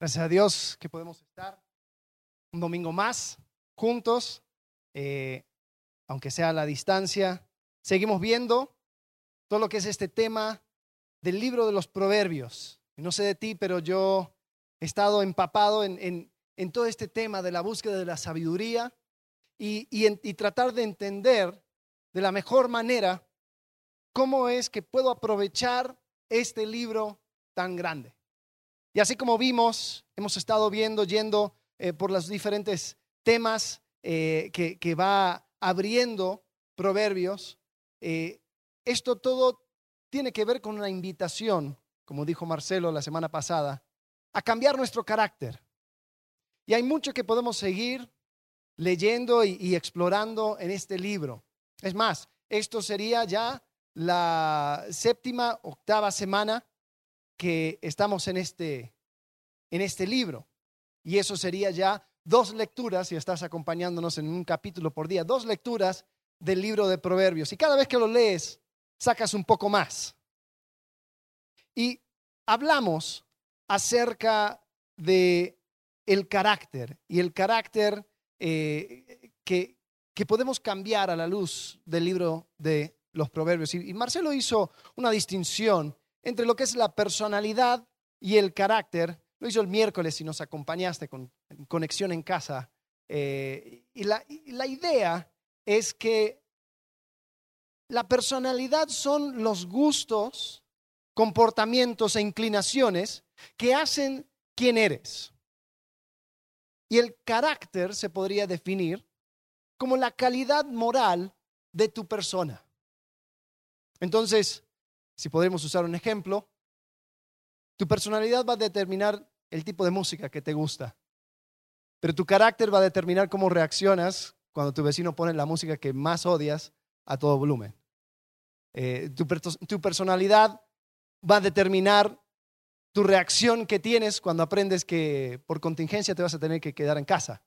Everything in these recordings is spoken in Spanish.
Gracias a Dios que podemos estar un domingo más juntos, eh, aunque sea a la distancia. Seguimos viendo todo lo que es este tema del libro de los proverbios. No sé de ti, pero yo he estado empapado en, todo este tema de la búsqueda de la sabiduría y, y tratar de entender de la mejor manera cómo es que puedo aprovechar este libro tan grande. Y así como vimos, hemos estado viendo, yendo eh, por los diferentes temas eh, que, va abriendo Proverbios, eh, esto todo tiene que ver con una invitación, como dijo Marcelo la semana pasada, a cambiar nuestro carácter. Y hay mucho que podemos seguir leyendo y explorando en este libro. Es más, esto sería ya la séptima, octava semana que estamos en este, en este libro. Y eso sería ya dos lecturas, si estás acompañándonos en un capítulo por día, dos lecturas del libro de Proverbios. Y cada vez que lo lees, sacas un poco más. Y hablamos acerca de el carácter y el carácter eh, que, que podemos cambiar a la luz del libro de los proverbios. Y, Marcelo hizo una distinción entre lo que es la personalidad y el carácter. Lo hizo el miércoles si nos acompañaste con conexión en casa. Eh, y, la, y la idea es que la personalidad son los gustos, comportamientos e inclinaciones que hacen quién eres. Y el carácter se podría definir como la calidad moral de tu persona. Entonces, si podemos usar un ejemplo, tu personalidad va a determinar el tipo de música que te gusta, pero tu carácter va a determinar cómo reaccionas cuando tu vecino pone la música que más odias a todo volumen. Eh, tu, personalidad va a determinar tu reacción que tienes cuando aprendes que por contingencia te vas a tener que quedar en casa.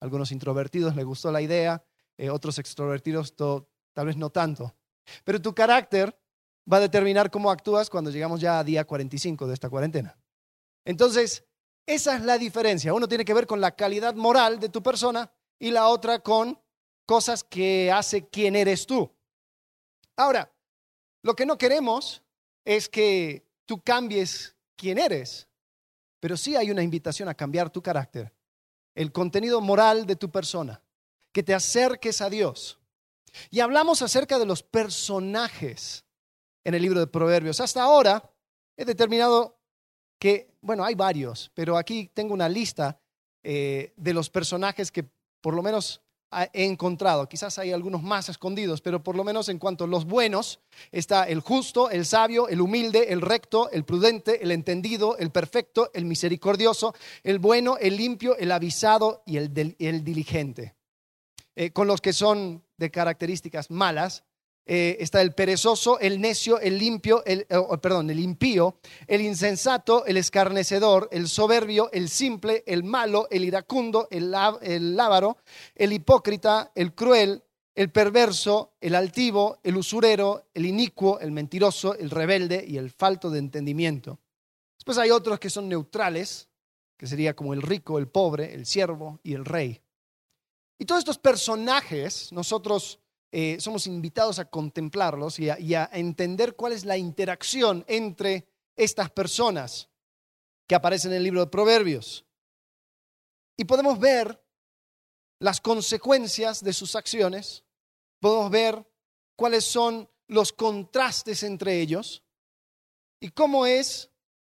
Algunos introvertidos les gustó la idea, eh, otros extrovertidos tal vez no tanto. Pero tu carácter va a determinar cómo actúas cuando llegamos ya a día 45 de esta cuarentena. Entonces, esa es la diferencia. Uno tiene que ver con la calidad moral de tu persona y la otra con cosas que hace quién eres tú. Ahora, lo que no queremos es que tú cambies quién eres, pero sí hay una invitación a cambiar tu carácter, el contenido moral de tu persona, que te acerques a Dios. Y hablamos acerca de los personajes en el libro de Proverbios. Hasta ahora he determinado que, bueno, hay varios, pero aquí tengo una lista eh, de los personajes que por lo menos he encontrado. Quizás hay algunos más escondidos, pero por lo menos en cuanto a los buenos, está el justo, el sabio, el humilde, el recto, el prudente, el entendido, el perfecto, el misericordioso, el bueno, el limpio, el avisado y el, diligente. Eh, con los que son de características malas. Eh, está el perezoso, el necio, el limpio, el, eh, oh, perdón, el impío, el insensato, el escarnecedor, el soberbio, el simple, el malo, el iracundo, el, lábaro, el hipócrita, el cruel, el perverso, el altivo, el usurero, el inicuo, el mentiroso, el rebelde y el falto de entendimiento. Después hay otros que son neutrales, que sería como el rico, el pobre, el siervo y el rey. Y todos estos personajes, nosotros eh, somos invitados a contemplarlos y a, entender cuál es la interacción entre estas personas que aparecen en el libro de Proverbios. Y podemos ver las consecuencias de sus acciones, podemos ver cuáles son los contrastes entre ellos y cómo es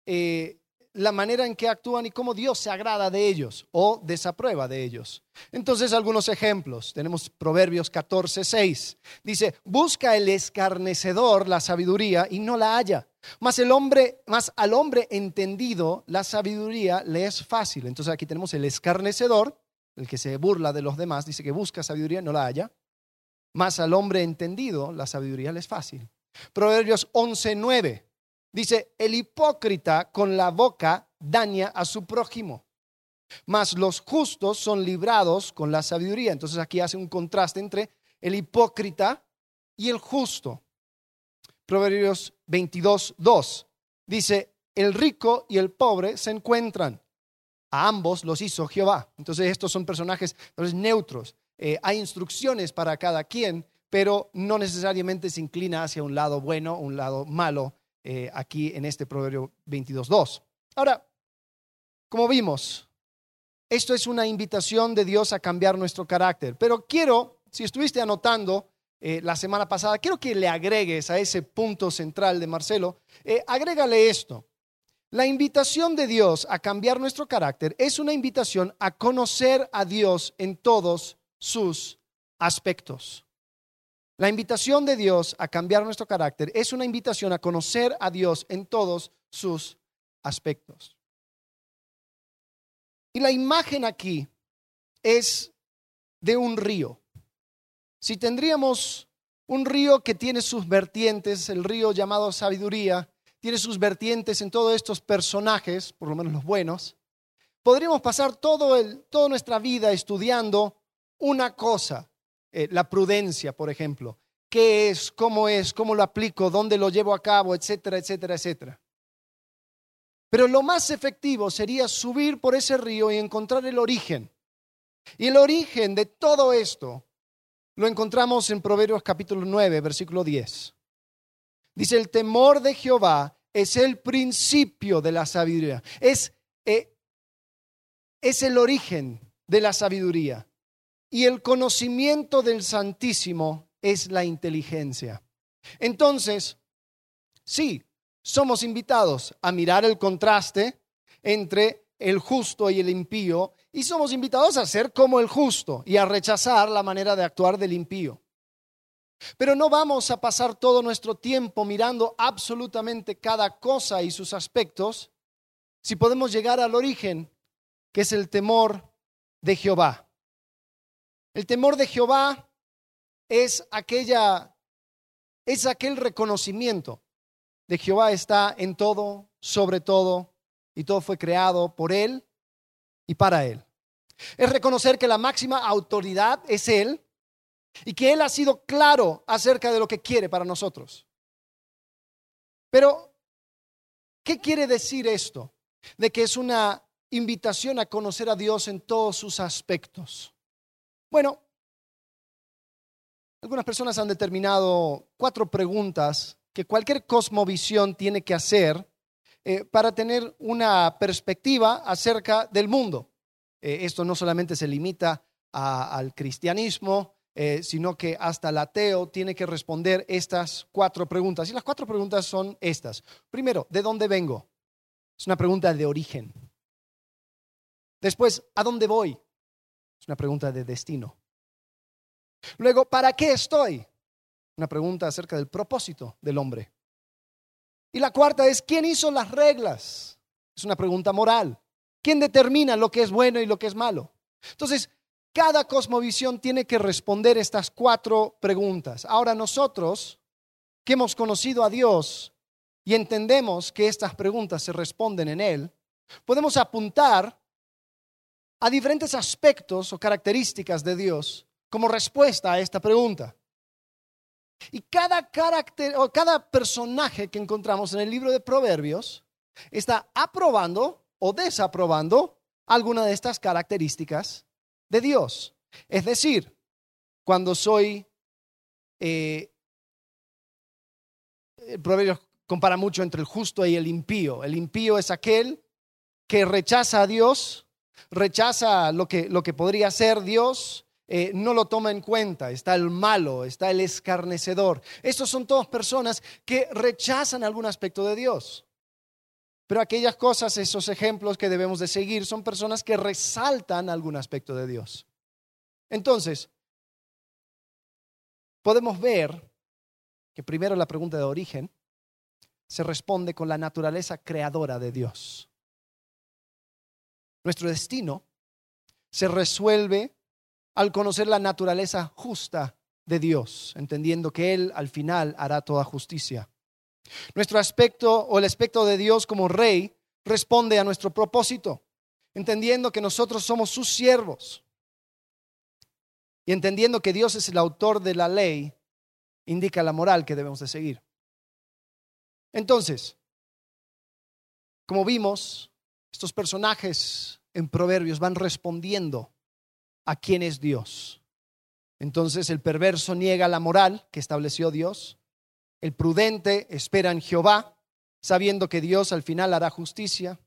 eh, la manera en que actúan y cómo Dios se agrada de ellos o desaprueba de ellos. Entonces, algunos ejemplos. Tenemos Proverbios 14, 6. Dice, busca el escarnecedor la sabiduría y no la haya. Más, el hombre, al hombre entendido la sabiduría le es fácil. Entonces aquí tenemos el escarnecedor, el que se burla de los demás, dice que busca sabiduría y no la haya. Más al hombre entendido la sabiduría le es fácil. Proverbios 11, 9. Dice, el hipócrita con la boca daña a su prójimo, mas los justos son librados con la sabiduría. Entonces aquí hace un contraste entre el hipócrita y el justo. Proverbios 22, 2 dice, el rico y el pobre se encuentran, A ambos los hizo Jehová. Entonces estos son personajes neutros. Eh, hay instrucciones para cada quien, pero no necesariamente se inclina hacia un lado bueno o un lado malo eh, aquí en este Proverbio 22.2. Ahora, como vimos, esto es una invitación de Dios a cambiar nuestro carácter, pero quiero, si estuviste anotando eh, la semana pasada, quiero que le agregues a ese punto central de Marcelo, agrégale esto. La invitación de Dios a cambiar nuestro carácter es una invitación a conocer a Dios en todos sus aspectos. La invitación de Dios a cambiar nuestro carácter es una invitación a conocer a Dios en todos sus aspectos. Y la imagen aquí es de un río. Si tendríamos un río que tiene sus vertientes, el río llamado sabiduría, tiene sus vertientes en todos estos personajes, por lo menos los buenos, podríamos pasar todo el, toda nuestra vida estudiando una cosa, eh, la prudencia, por ejemplo. ¿Qué es? ¿Cómo es? ¿Cómo lo aplico? ¿Dónde lo llevo a cabo? Etcétera, etcétera, etcétera. Pero lo más efectivo sería subir por ese río y encontrar el origen. Y el origen de todo esto lo encontramos en Proverbios capítulo 9, versículo 10. Dice, el temor de Jehová es el principio de la sabiduría. Es, eh, es el origen de la sabiduría. Y el conocimiento del Santísimo es la inteligencia. Entonces, sí, somos invitados a mirar el contraste entre el justo y el impío y somos invitados a ser como el justo y a rechazar la manera de actuar del impío. Pero no vamos a pasar todo nuestro tiempo mirando absolutamente cada cosa y sus aspectos si podemos llegar al origen, que es el temor de Jehová. El temor de Jehová es aquella es aquel reconocimiento de Jehová está en todo, sobre todo, y todo fue creado por él y para él. Es reconocer que la máxima autoridad es él y que Él ha sido claro acerca de lo que quiere para nosotros. Pero, ¿qué quiere decir esto? De que es una invitación a conocer a Dios en todos sus aspectos. Bueno, algunas personas han determinado cuatro preguntas que cualquier cosmovisión tiene que hacer eh, para tener una perspectiva acerca del mundo. Eh, esto no solamente se limita al cristianismo, eh, sino que hasta el ateo tiene que responder estas cuatro preguntas. Y las cuatro preguntas son estas. Primero, ¿de dónde vengo? Es una pregunta de origen. Después, ¿a dónde voy? Es una pregunta de destino. Luego, ¿para qué estoy? Una pregunta acerca del propósito del hombre. Y la cuarta es, ¿quién hizo las reglas? Es una pregunta moral. ¿Quién determina lo que es bueno y lo que es malo? Entonces, cada cosmovisión tiene que responder estas cuatro preguntas. Ahora nosotros, que hemos conocido a Dios y entendemos que estas preguntas se responden en Él, podemos apuntar a diferentes aspectos o características de Dios como respuesta a esta pregunta. Y cada carácter o cada personaje que encontramos en el libro de Proverbios está aprobando o desaprobando alguna de estas características de Dios. Es decir, cuando soy, eh, el proverbio compara mucho entre el justo y el impío. El impío es aquel que rechaza a Dios, rechaza lo que, lo que podría ser Dios, eh, no lo toma en cuenta. Está el malo, está el escarnecedor. Estos son todas personas que rechazan algún aspecto de Dios. Pero aquellas cosas, esos ejemplos que debemos de seguir son personas que resaltan algún aspecto de Dios. Entonces, podemos ver que primero la pregunta de origen se responde con la naturaleza creadora de Dios. Nuestro destino se resuelve al conocer la naturaleza justa de Dios, entendiendo que Él al final hará toda justicia. Nuestro aspecto o el aspecto de Dios como rey responde a nuestro propósito, entendiendo que nosotros somos sus siervos. Y entendiendo que Dios es el autor de la ley, indica la moral que debemos de seguir. Entonces, como vimos, estos personajes en Proverbios van respondiendo a quién es Dios. Entonces el perverso niega la moral que estableció Dios, el prudente espera en Jehová, sabiendo que Dios al final hará justicia,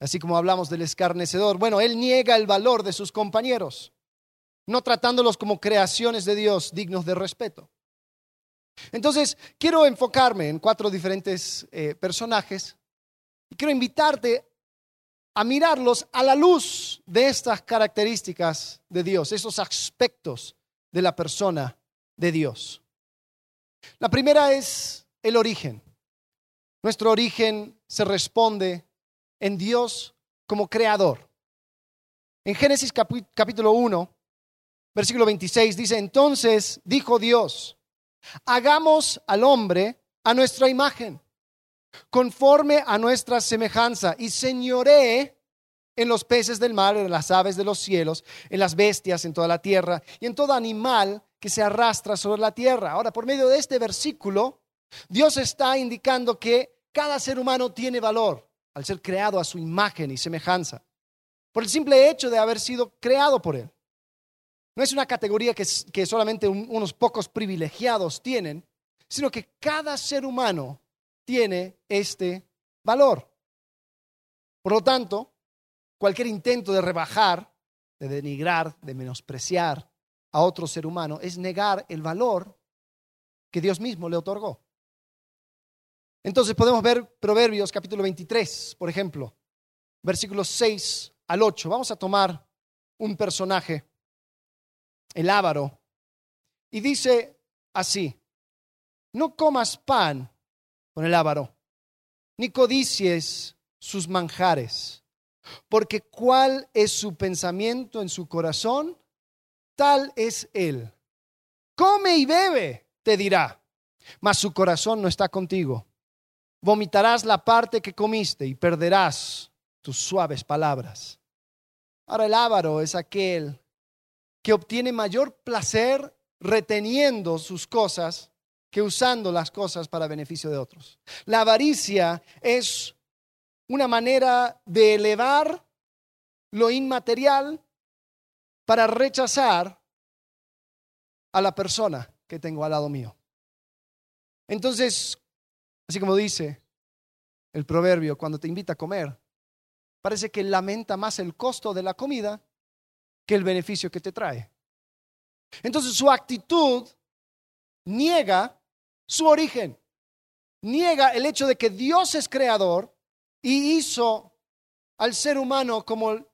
así como hablamos del escarnecedor. Bueno, él niega el valor de sus compañeros, no tratándolos como creaciones de Dios dignos de respeto. Entonces, quiero enfocarme en cuatro diferentes eh, personajes y quiero invitarte a mirarlos a la luz de estas características de Dios, esos aspectos de la persona de Dios. La primera es el origen. Nuestro origen se responde en Dios como creador. En Génesis capítulo 1, versículo 26 dice, entonces dijo Dios, hagamos al hombre a nuestra imagen conforme a nuestra semejanza, y señoré en los peces del mar, en las aves de los cielos, en las bestias, en toda la tierra, y en todo animal que se arrastra sobre la tierra. Ahora, por medio de este versículo, Dios está indicando que cada ser humano tiene valor al ser creado a su imagen y semejanza, por el simple hecho de haber sido creado por Él. No es una categoría que, que solamente unos pocos privilegiados tienen, sino que cada ser humano tiene este valor. Por lo tanto, cualquier intento de rebajar, de denigrar, de menospreciar a otro ser humano es negar el valor que Dios mismo le otorgó. Entonces podemos ver Proverbios capítulo 23, por ejemplo, versículos 6 al 8. Vamos a tomar un personaje, el ávaro, y dice así, no comas pan con el ávaro, ni codicies sus manjares, porque cuál es su pensamiento en su corazón, tal es él. Come y bebe, te dirá, mas su corazón no está contigo. Vomitarás la parte que comiste y perderás tus suaves palabras. Ahora el ávaro es aquel que obtiene mayor placer reteniendo sus cosas que usando las cosas para beneficio de otros. La avaricia es una manera de elevar lo inmaterial para rechazar a la persona que tengo al lado mío. Entonces, así como dice el proverbio, cuando te invita a comer, parece que lamenta más el costo de la comida que el beneficio que te trae. Entonces su actitud niega su origen. Niega el hecho de que Dios es creador y hizo al ser humano como el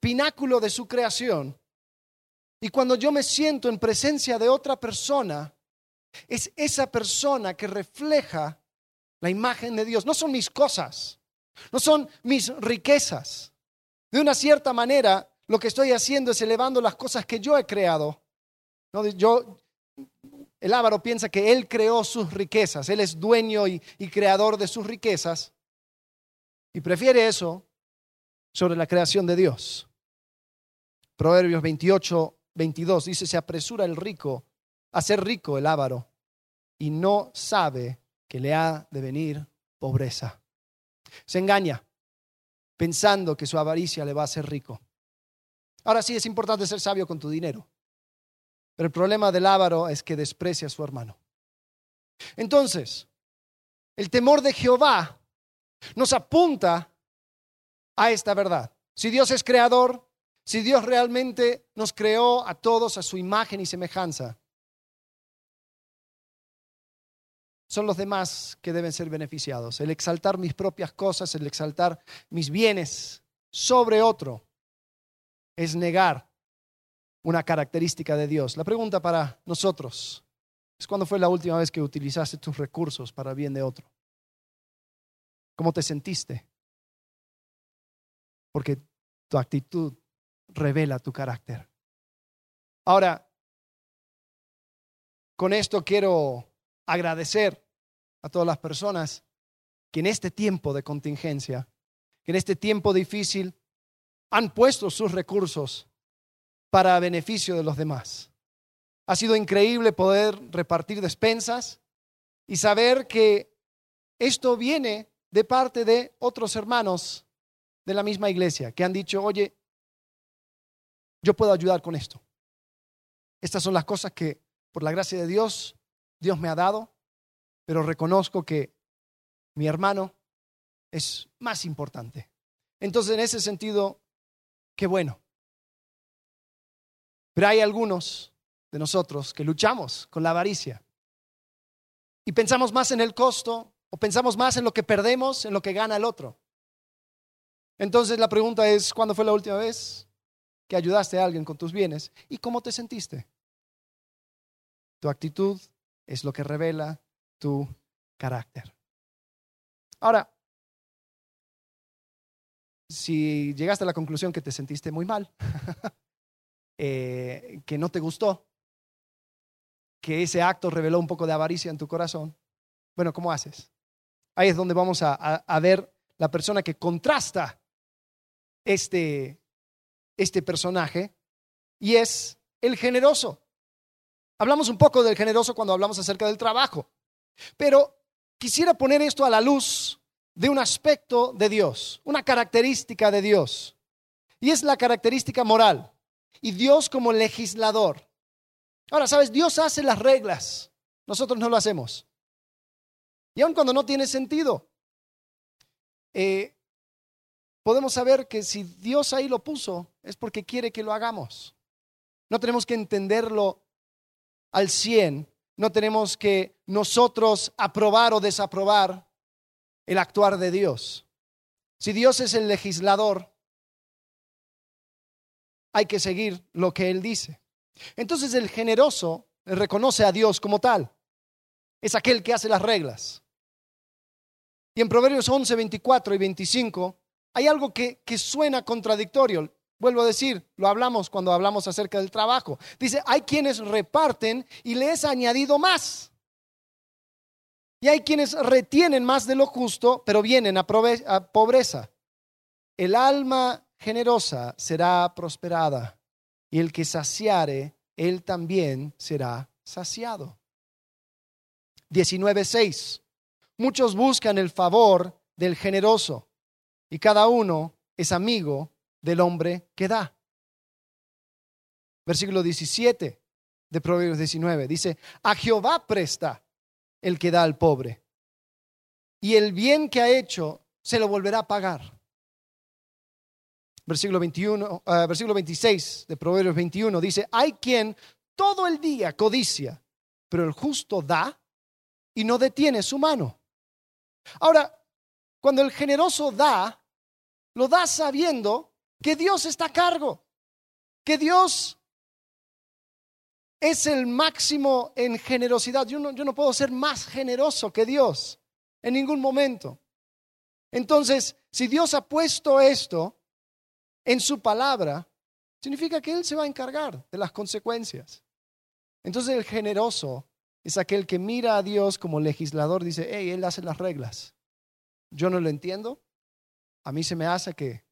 pináculo de su creación. Y cuando yo me siento en presencia de otra persona, es esa persona que refleja la imagen de Dios. No son mis cosas, no son mis riquezas. De una cierta manera, lo que estoy haciendo es elevando las cosas que yo he creado. ¿No? Yo, el ávaro piensa que él creó sus riquezas, él es dueño y, creador de sus riquezas y prefiere eso sobre la creación de Dios. Proverbios 28, 22 dice, se apresura el rico a ser rico el ávaro y no sabe que le ha de venir pobreza. Se engaña pensando que su avaricia le va a hacer rico. Ahora sí es importante ser sabio con tu dinero. Pero el problema del ávaro es que desprecia a su hermano. Entonces, el temor de Jehová nos apunta a esta verdad. Si Dios es creador, si Dios realmente nos creó a todos a su imagen y semejanza, son los demás que deben ser beneficiados. El exaltar mis propias cosas, el exaltar mis bienes sobre otro, es negar una característica de Dios. La pregunta para nosotros es cuándo fue la última vez que utilizaste tus recursos para bien de otro. ¿Cómo te sentiste? Porque tu actitud revela tu carácter. Ahora, con esto quiero agradecer a todas las personas que en este tiempo de contingencia, que en este tiempo difícil, han puesto sus recursos para beneficio de los demás. Ha sido increíble poder repartir despensas y saber que esto viene de parte de otros hermanos de la misma iglesia que han dicho, oye, yo puedo ayudar con esto. Estas son las cosas que, por la gracia de Dios, Dios me ha dado, pero reconozco que mi hermano es más importante. Entonces, en ese sentido, qué bueno. Pero hay algunos de nosotros que luchamos con la avaricia y pensamos más en el costo o pensamos más en lo que perdemos, en lo que gana el otro. Entonces la pregunta es, ¿cuándo fue la última vez que ayudaste a alguien con tus bienes y cómo te sentiste? Tu actitud es lo que revela tu carácter. Ahora, si llegaste a la conclusión que te sentiste muy mal, eh, que no te gustó, que ese acto reveló un poco de avaricia en tu corazón, bueno, ¿cómo haces? Ahí es donde vamos a, a ver la persona que contrasta este, este personaje y es el generoso. Hablamos un poco del generoso cuando hablamos acerca del trabajo, pero quisiera poner esto a la luz de un aspecto de Dios, una característica de Dios, y es la característica moral, y Dios como legislador. Ahora, ¿sabes? Dios hace las reglas, nosotros no lo hacemos. Y aun cuando no tiene sentido, eh, podemos saber que si Dios ahí lo puso, es porque quiere que lo hagamos. No tenemos que entenderlo al cien, no tenemos que nosotros aprobar o desaprobar el actuar de Dios. Si Dios es el legislador, hay que seguir lo que Él dice. Entonces el generoso reconoce a Dios como tal. Es aquel que hace las reglas. Y en Proverbios 11, 24 y 25 hay algo que, que suena contradictorio. Vuelvo a decir, lo hablamos cuando hablamos acerca del trabajo. Dice, hay quienes reparten y les ha añadido más. Y hay quienes retienen más de lo justo, pero vienen a, pobreza. El alma generosa será prosperada, y el que saciare, él también será saciado. 19.6. Muchos buscan el favor del generoso, y cada uno es amigo del hombre que da. Versículo 17 de Proverbios 19 dice, a Jehová presta el que da al pobre. Y el bien que ha hecho se lo volverá a pagar. Versículo 21, ah, versículo 26 de Proverbios 21 dice, hay quien todo el día codicia, pero el justo da y no detiene su mano. Ahora, cuando el generoso da, lo da sabiendo que Dios está a cargo, que Dios es el máximo en generosidad. Yo no, yo no puedo ser más generoso que Dios en ningún momento. Entonces, si Dios ha puesto esto en su palabra, significa que Él se va a encargar de las consecuencias. Entonces el generoso es aquel que mira a Dios como legislador, dice, hey, Él hace las reglas. Yo no lo entiendo. A mí se me hace que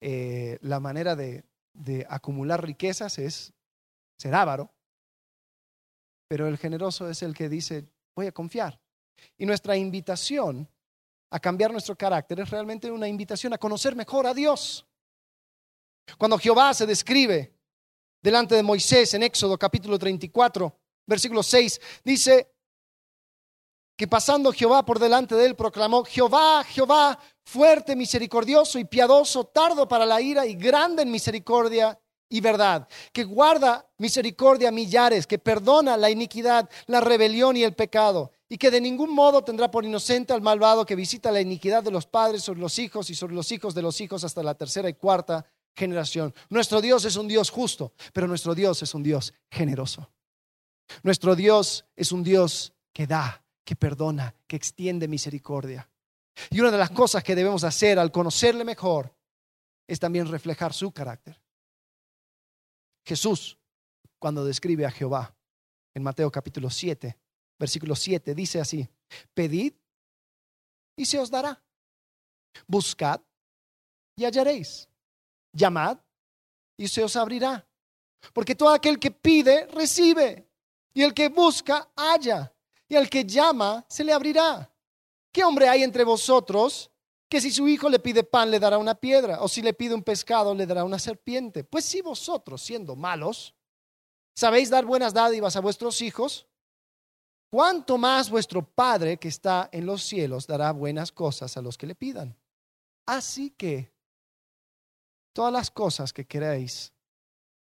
eh, la manera de, de acumular riquezas es ser avaro pero el generoso es el que dice, voy a confiar. Y nuestra invitación a cambiar nuestro carácter es realmente una invitación a conocer mejor a Dios. Cuando Jehová se describe delante de Moisés en Éxodo capítulo 34, versículo 6, dice que pasando Jehová por delante de él proclamó, Jehová, Jehová, fuerte, misericordioso y piadoso, tardo para la ira y grande en misericordia y verdad, que guarda misericordia millares, que perdona la iniquidad, la rebelión y el pecado, y que de ningún modo tendrá por inocente al malvado que visita la iniquidad de los padres sobre los hijos y sobre los hijos de los hijos hasta la tercera y cuarta generación. Nuestro Dios es un Dios justo, pero nuestro Dios es un Dios generoso. Nuestro Dios es un Dios que da, que perdona, que extiende misericordia. Y una de las cosas que debemos hacer al conocerle mejor es también reflejar su carácter. Jesús, cuando describe a Jehová en Mateo capítulo 7, versículo 7, dice así, pedid y se os dará. Buscad y hallaréis. Llamad y se os abrirá. Porque todo aquel que pide, recibe. Y el que busca, halla. Y al que llama, se le abrirá. ¿Qué hombre hay entre vosotros que si su hijo le pide pan le dará una piedra, o si le pide un pescado le dará una serpiente. Pues si vosotros, siendo malos, sabéis dar buenas dádivas a vuestros hijos, ¿cuánto más vuestro Padre que está en los cielos dará buenas cosas a los que le pidan? Así que todas las cosas que queréis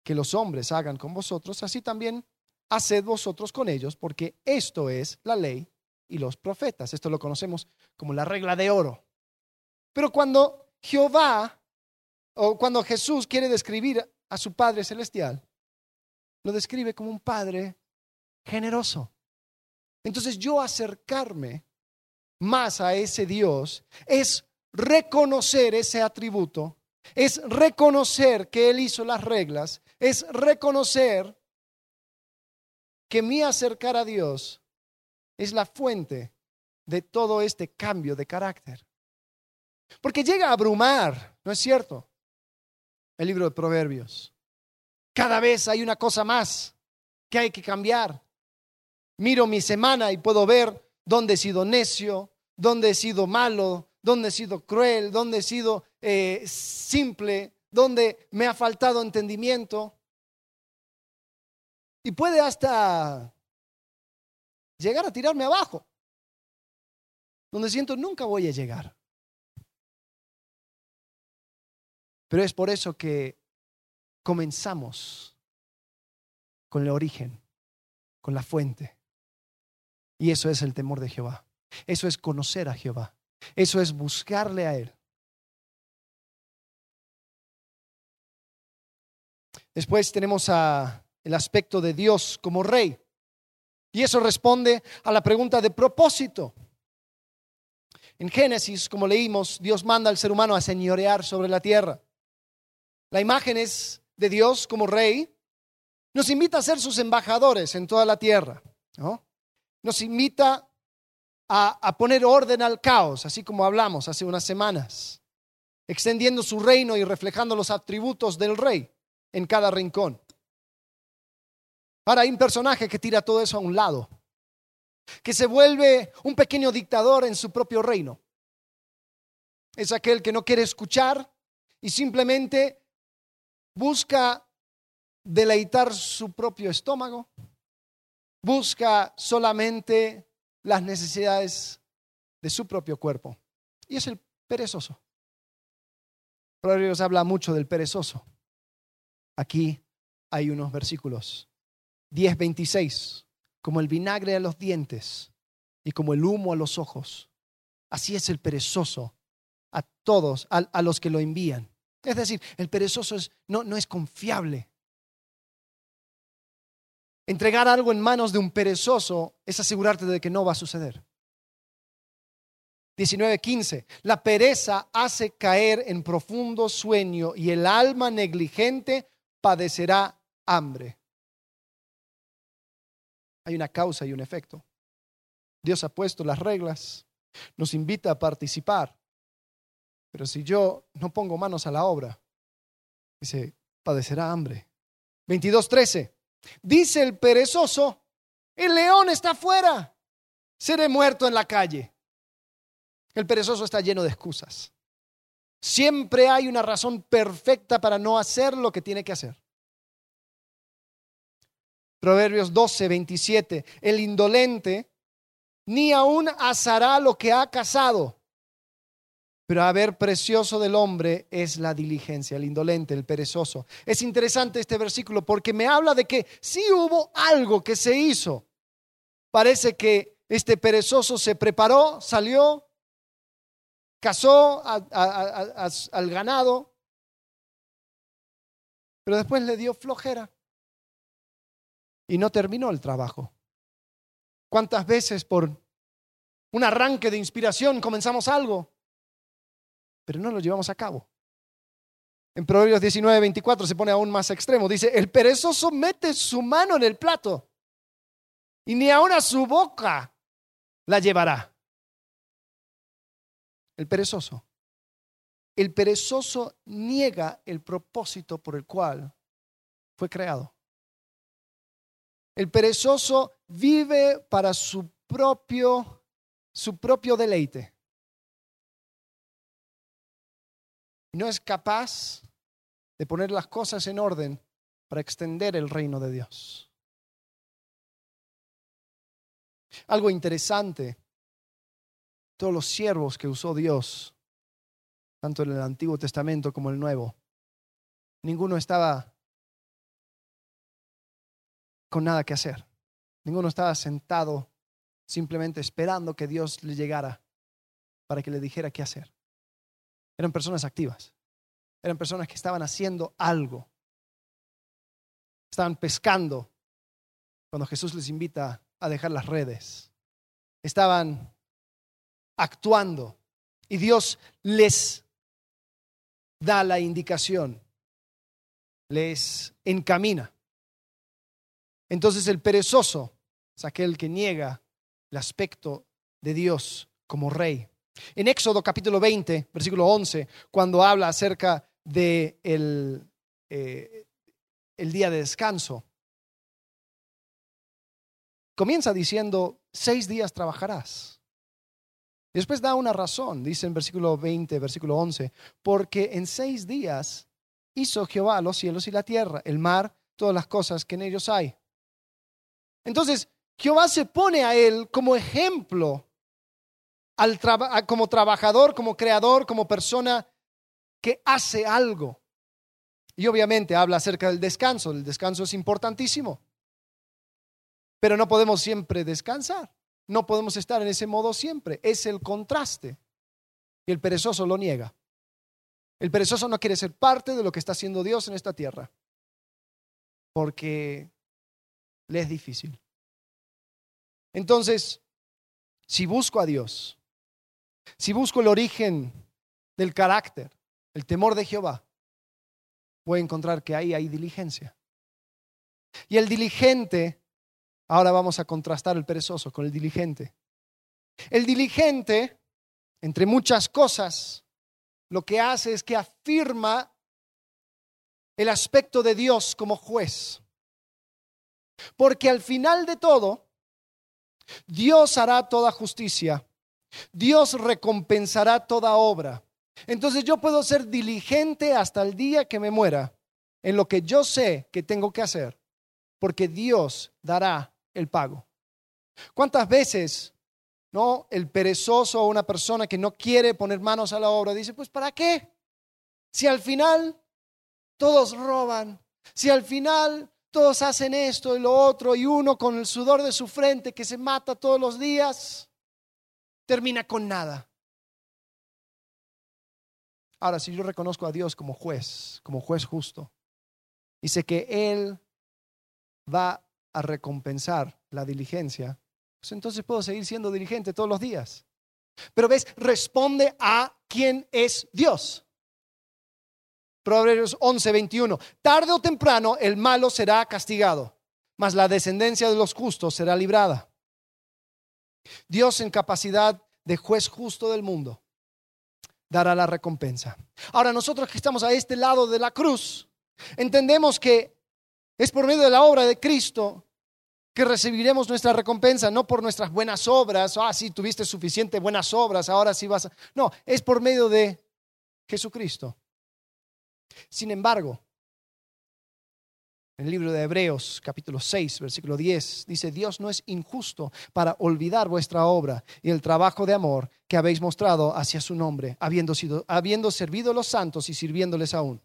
que los hombres hagan con vosotros, así también haced vosotros con ellos, porque esto es la ley y los profetas. Esto lo conocemos como la regla de oro. Pero cuando Jehová o cuando Jesús quiere describir a su Padre Celestial, lo describe como un Padre generoso. Entonces yo acercarme más a ese Dios es reconocer ese atributo, es reconocer que Él hizo las reglas, es reconocer que mi acercar a Dios es la fuente de todo este cambio de carácter. Porque llega a abrumar, ¿no es cierto? El libro de Proverbios. Cada vez hay una cosa más que hay que cambiar. Miro mi semana y puedo ver dónde he sido necio, dónde he sido malo, dónde he sido cruel, dónde he sido eh, simple, dónde me ha faltado entendimiento. Y puede hasta llegar a tirarme abajo, donde siento nunca voy a llegar. Pero es por eso que comenzamos con el origen, con la fuente. Y eso es el temor de Jehová. Eso es conocer a Jehová. Eso es buscarle a Él. Después tenemos el aspecto de Dios como rey. Y eso responde a la pregunta de propósito. En Génesis, como leímos, Dios manda al ser humano a señorear sobre la tierra. La imagen es de Dios como rey. Nos invita a ser sus embajadores en toda la tierra. Nos invita a, a poner orden al caos, así como hablamos hace unas semanas, extendiendo su reino y reflejando los atributos del rey en cada rincón. Ahora hay un personaje que tira todo eso a un lado, que se vuelve un pequeño dictador en su propio reino. Es aquel que no quiere escuchar y simplemente busca deleitar su propio estómago, busca solamente las necesidades de su propio cuerpo. Y es el perezoso. Proverbios habla mucho del perezoso. Aquí hay unos versículos. 10:26, como el vinagre a los dientes y como el humo a los ojos. Así es el perezoso a todos, a, a los que lo envían. Es decir, el perezoso no, no es confiable. Entregar algo en manos de un perezoso es asegurarte de que no va a suceder. 19:15. La pereza hace caer en profundo sueño y el alma negligente padecerá hambre. Hay una causa y un efecto. Dios ha puesto las reglas, nos invita a participar, pero si yo no pongo manos a la obra, dice, padecerá hambre. 22.13. Dice el perezoso, el león está afuera, seré muerto en la calle. El perezoso está lleno de excusas. Siempre hay una razón perfecta para no hacer lo que tiene que hacer. Proverbios 12, 27. El indolente ni aún asará lo que ha cazado pero a ver, precioso del hombre es la diligencia, el indolente, el perezoso. Es interesante este versículo porque me habla de que sí hubo algo que se hizo. Parece que este perezoso se preparó, salió, cazó al ganado, pero después le dio flojera y no terminó el trabajo. ¿Cuántas veces por un arranque de inspiración comenzamos algo pero no lo llevamos a cabo. En Proverbios 19, 24 se pone aún más extremo. Dice, el perezoso mete su mano en el plato y ni aún a su boca la llevará. El perezoso. El perezoso niega el propósito por el cual fue creado. El perezoso vive para su propio, su propio deleite. No es capaz de poner las cosas en orden para extender el reino de Dios. Algo interesante, todos los siervos que usó Dios, tanto en el Antiguo Testamento como el Nuevo, ninguno estaba con nada que hacer. Ninguno estaba sentado simplemente esperando que Dios le llegara para que le dijera qué hacer. Eran personas activas. Eran personas que estaban haciendo algo. Estaban pescando cuando Jesús les invita a dejar las redes. Estaban actuando y Dios les da la indicación, les encamina. Entonces el perezoso es aquel que niega el aspecto de Dios como rey. En Éxodo capítulo 20, versículo 11, cuando habla acerca de el, eh, el día de descanso, comienza diciendo, seis días trabajarás. Después da una razón, dice en versículo 20, versículo 11, porque en seis días hizo Jehová los cielos y la tierra, el mar, todas las cosas que en ellos hay. Entonces, Jehová se pone a él como ejemplo, al como trabajador, como creador, como persona que hace algo. Y obviamente habla acerca del descanso. El descanso es importantísimo. Pero no podemos siempre descansar. No podemos estar en ese modo siempre. Es el contraste. Y el perezoso lo niega. El perezoso no quiere ser parte de lo que está haciendo Dios en esta tierra. Porque le es difícil. Entonces, si busco a Dios, si busco el origen del carácter, el temor de Jehová, voy a encontrar que ahí hay diligencia. Y el diligente, ahora vamos a contrastar el perezoso con el diligente. El diligente, entre muchas cosas, lo que hace es que afirma el aspecto de Dios como juez. Porque al final de todo, Dios hará toda justicia. Dios recompensará toda obra. Entonces yo puedo ser diligente hasta el día que me muera en lo que yo sé que tengo que hacer, porque Dios dará el pago. ¿Cuántas veces no el perezoso o una persona que no quiere poner manos a la obra dice, pues ¿para qué? Si al final todos roban, si al final todos hacen esto y lo otro, y uno con el sudor de su frente que se mata todos los días, termina con nada. Ahora, si yo reconozco a Dios como juez, como juez justo, y sé que Él va a recompensar la diligencia, pues entonces puedo seguir siendo diligente todos los días. Pero ves, responde a quién es Dios. Proverbios 11, 21. Tarde o temprano el malo será castigado, mas la descendencia de los justos será librada. Dios en capacidad de juez justo del mundo dará la recompensa. Ahora nosotros que estamos a este lado de la cruz, entendemos que es por medio de la obra de Cristo que recibiremos nuestra recompensa, no por nuestras buenas obras, ah, sí, tuviste suficiente buenas obras, ahora sí vas a... No, es por medio de Jesucristo. Sin embargo, en el libro de Hebreos, capítulo 6, versículo 10, dice, Dios no es injusto para olvidar vuestra obra y el trabajo de amor que habéis mostrado hacia su nombre, habiendo, sido, habiendo servido a los santos y sirviéndoles aún.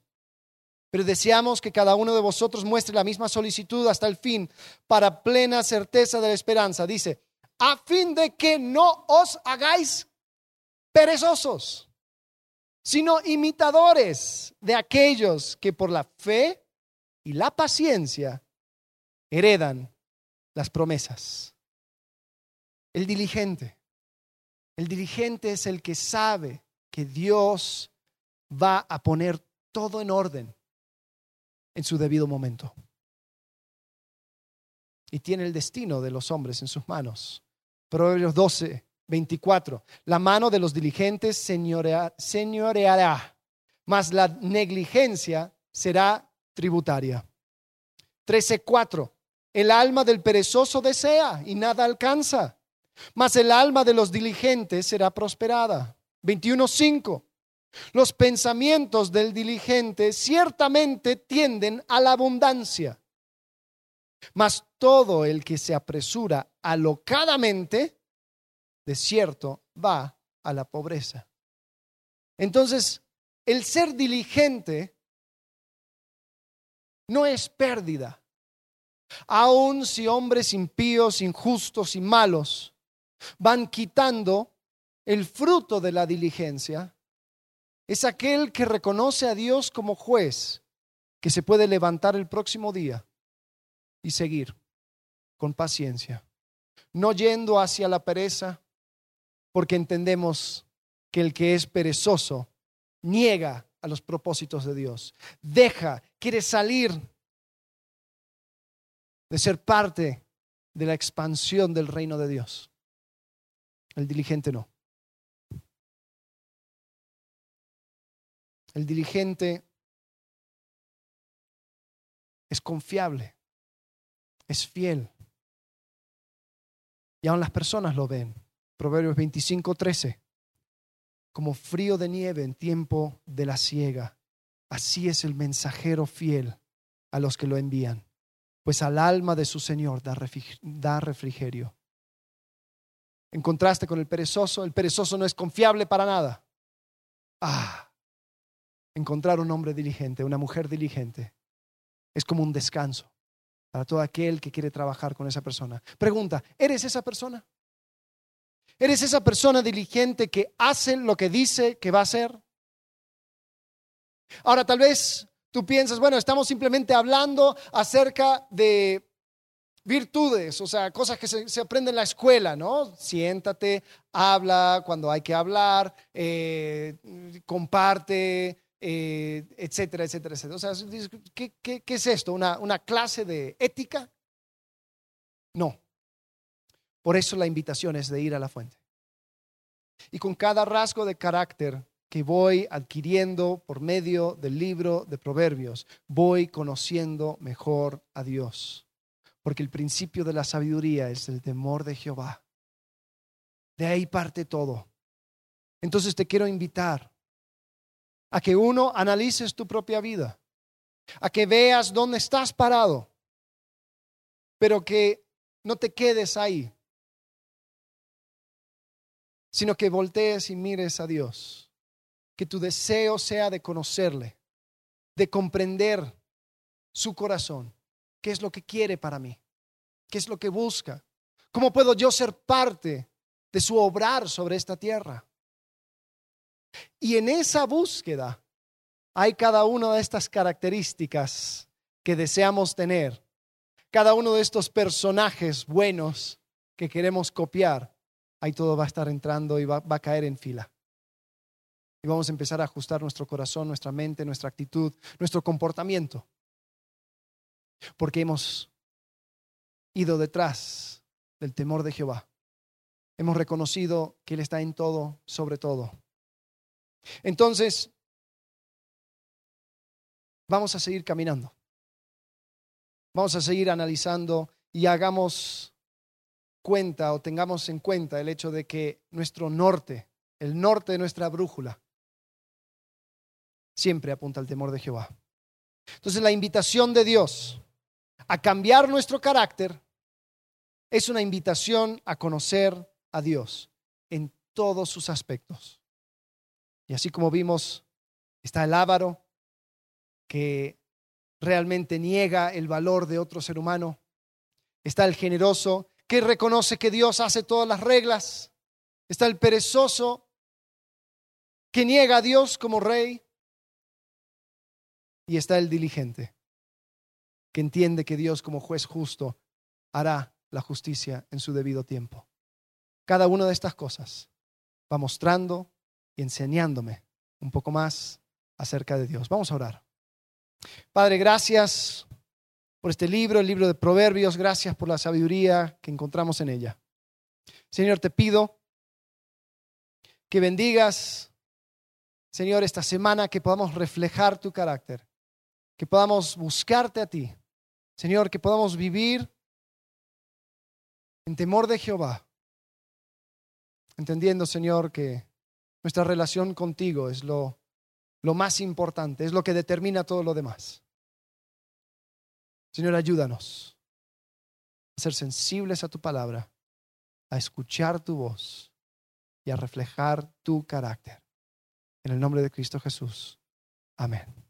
Pero deseamos que cada uno de vosotros muestre la misma solicitud hasta el fin, para plena certeza de la esperanza. Dice, a fin de que no os hagáis perezosos sino imitadores de aquellos que por la fe y la paciencia heredan las promesas. El diligente. El diligente es el que sabe que Dios va a poner todo en orden en su debido momento. Y tiene el destino de los hombres en sus manos. Proverbios 12, 24. La mano de los diligentes señoreará, mas la negligencia será tributaria. 13.4. El alma del perezoso desea y nada alcanza, mas el alma de los diligentes será prosperada. 21.5. Los pensamientos del diligente ciertamente tienden a la abundancia, mas todo el que se apresura alocadamente, de cierto, va a la pobreza. Entonces, el ser diligente no es pérdida. Aun si hombres impíos, injustos y malos van quitando el fruto de la diligencia, es aquel que reconoce a Dios como juez, que se puede levantar el próximo día y seguir con paciencia, no yendo hacia la pereza, porque entendemos que el que es perezoso niega a los propósitos de Dios, deja, quiere salir de ser parte de la expansión del reino de Dios. El diligente no. El diligente es confiable, es fiel. Y aún las personas lo ven. Proverbios 25, 13. Como frío de nieve en tiempo de la siega, así es el mensajero fiel a los que lo envían, pues al alma de su Señor da refrigerio. En contraste con el perezoso, el perezoso no es confiable para nada. Ah, encontrar un hombre diligente, una mujer diligente, es como un descanso para todo aquel que quiere trabajar con esa persona. Pregunta, ¿eres esa persona? ¿Eres esa persona diligente que hace lo que dice que va a hacer? Ahora, tal vez tú piensas, bueno, estamos simplemente hablando acerca de virtudes, o sea, cosas que se, aprenden en la escuela, ¿no? Siéntate, habla cuando hay que hablar, eh, comparte, eh, etcétera, etcétera, etcétera. O sea, ¿qué, es esto? ¿Una, ¿Una clase de ética? No. Por eso la invitación es de ir a la fuente. Y con cada rasgo de carácter que voy adquiriendo por medio del libro de Proverbios, voy conociendo mejor a Dios. Porque el principio de la sabiduría es el temor de Jehová. De ahí parte todo. Entonces te quiero invitar a que uno analices tu propia vida, a que veas dónde estás parado, pero que no te quedes ahí, sino que voltees y mires a Dios, que tu deseo sea de conocerle, de comprender su corazón, qué es lo que quiere para mí, qué es lo que busca, cómo puedo yo ser parte de su obrar sobre esta tierra. Y en esa búsqueda hay cada una de estas características que deseamos tener, cada uno de estos personajes buenos que queremos copiar, ahí todo va a estar entrando y va, a caer en fila. Y vamos a empezar a ajustar nuestro corazón, nuestra mente, nuestra actitud, nuestro comportamiento. Porque hemos ido detrás del temor de Jehová. Hemos reconocido que Él está en todo, sobre todo. Entonces, vamos a seguir caminando. Vamos a seguir analizando y hagamos cuenta o tengamos en cuenta el hecho de que nuestro norte, el norte de nuestra brújula, siempre apunta al temor de Jehová. Entonces la invitación de Dios a cambiar nuestro carácter es una invitación a conocer a Dios en todos sus aspectos. Y así como vimos, está el ávaro que realmente niega el valor de otro ser humano. Está el generoso que reconoce que Dios hace todas las reglas. Está el perezoso que niega a Dios como rey. Y está el diligente que entiende que Dios como juez justo hará la justicia en su debido tiempo. Cada una de estas cosas va mostrando y enseñándome un poco más acerca de Dios. Vamos a orar. Padre, gracias por este libro, el libro de Proverbios, gracias por la sabiduría que encontramos en ella. Señor, te pido que bendigas, Señor, esta semana, que podamos reflejar tu carácter, que podamos buscarte a ti. Señor, que podamos vivir en temor de Jehová, entendiendo, Señor, que nuestra relación contigo es lo lo más importante, es lo que determina todo lo demás. Señor, ayúdanos a ser sensibles a tu palabra, a escuchar tu voz y a reflejar tu carácter. En el nombre de Cristo Jesús. Amén.